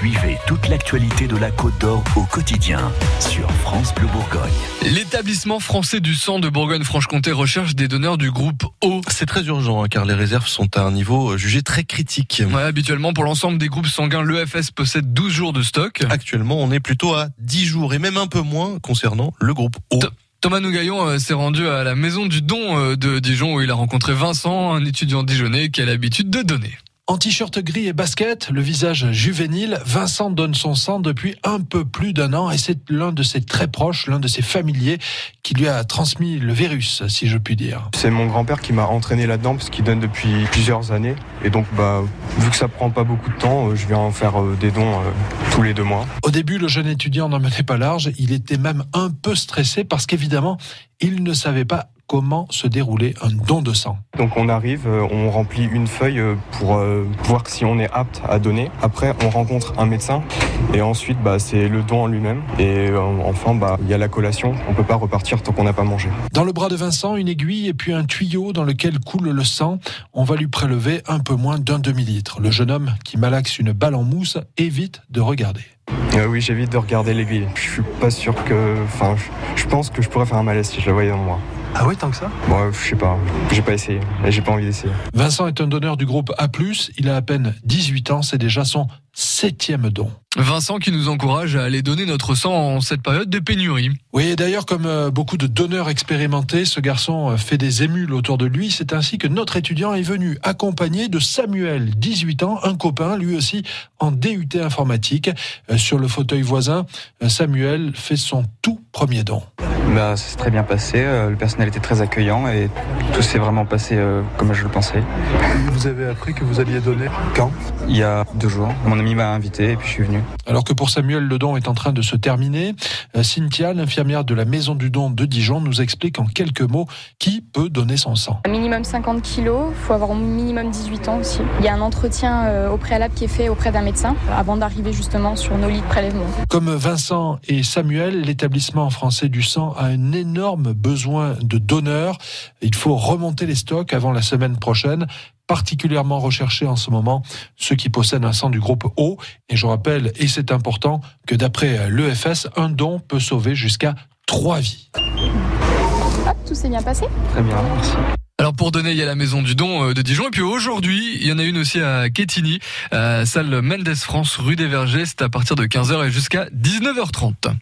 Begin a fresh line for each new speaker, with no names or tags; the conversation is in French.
Suivez toute l'actualité de la Côte d'Or au quotidien sur France Bleu Bourgogne.
L'établissement français du sang de Bourgogne-Franche-Comté recherche des donneurs du groupe O.
C'est très urgent hein, car les réserves sont à un niveau jugé très critique.
Ouais, habituellement, pour l'ensemble des groupes sanguins, l'EFS possède 12 jours de stock.
Actuellement, on est plutôt à 10 jours et même un peu moins concernant le groupe O.
Thomas Nougaillon euh, s'est rendu à la maison du don euh, de Dijon où il a rencontré Vincent, un étudiant dijonnais qui a l'habitude de donner.
En t-shirt gris et basket, le visage juvénile, Vincent donne son sang depuis un peu plus d'un an et c'est l'un de ses très proches, l'un de ses familiers qui lui a transmis le virus, si je puis dire.
C'est mon grand-père qui m'a entraîné là-dedans parce qu'il donne depuis plusieurs années et donc bah vu que ça prend pas beaucoup de temps, euh, je viens en faire euh, des dons euh, tous les deux mois.
Au début, le jeune étudiant n'en menait pas large, il était même un peu stressé parce qu'évidemment, il ne savait pas comment se déroulait un don de sang.
Donc on arrive, euh, on remplit une feuille euh, pour euh, voir si on est apte à donner. Après, on rencontre un médecin et ensuite bah, c'est le don en lui-même. Et enfin, bah, il y a la collation. On peut pas repartir tant qu'on n'a pas mangé.
Dans le bras de Vincent, une aiguille et puis un tuyau dans lequel coule le sang. On va lui prélever un peu moins d'un demi-litre. Le jeune homme qui malaxe une balle en mousse évite de regarder.
oui, j'évite de regarder l'aiguille. Je suis pas sûr que. Enfin, je pense que je pourrais faire un malaise si je la voyais dans moi.
Ah oui, tant que ça
Bon, je sais pas. J'ai pas essayé. Et j'ai pas envie d'essayer.
Vincent est un donneur du groupe A+. Il a à peine 18 ans. C'est déjà son septième don.
Vincent qui nous encourage à aller donner notre sang en cette période de pénurie.
Oui, et d'ailleurs, comme euh, beaucoup de donneurs expérimentés, ce garçon euh, fait des émules autour de lui. C'est ainsi que notre étudiant est venu accompagné de Samuel, 18 ans, un copain, lui aussi en DUT informatique. Euh, sur le fauteuil voisin, Samuel fait son tout premier don.
Bah, ça s'est très bien passé, le personnel était très accueillant et tout s'est vraiment passé comme je le pensais.
Vous avez appris que vous alliez donner quand?
Il y a deux jours. Mon ami m'a invité et puis je suis venu.
Alors que pour Samuel, le don est en train de se terminer, euh, Cynthia, l'infirmière de la Maison du Don de Dijon, nous explique en quelques mots qui peut donner son sang.
Un minimum 50 kilos, il faut avoir au minimum 18 ans aussi. Il y a un entretien euh, au préalable qui est fait auprès d'un médecin avant d'arriver justement sur nos lits de prélèvement.
Comme Vincent et Samuel, l'établissement français du sang a un énorme besoin de donneurs. Il faut remonter les stocks avant la semaine prochaine particulièrement recherché en ce moment ceux qui possèdent un sang du groupe O. Et je rappelle, et c'est important, que d'après l'EFS, un don peut sauver jusqu'à trois vies.
tout s'est bien passé?
Très bien, merci.
Alors pour donner, il y a la maison du don euh, de Dijon et puis aujourd'hui, il y en a une aussi à Quetigny, salle Mendes France, rue des Vergers, c'est à partir de 15h et jusqu'à 19h30.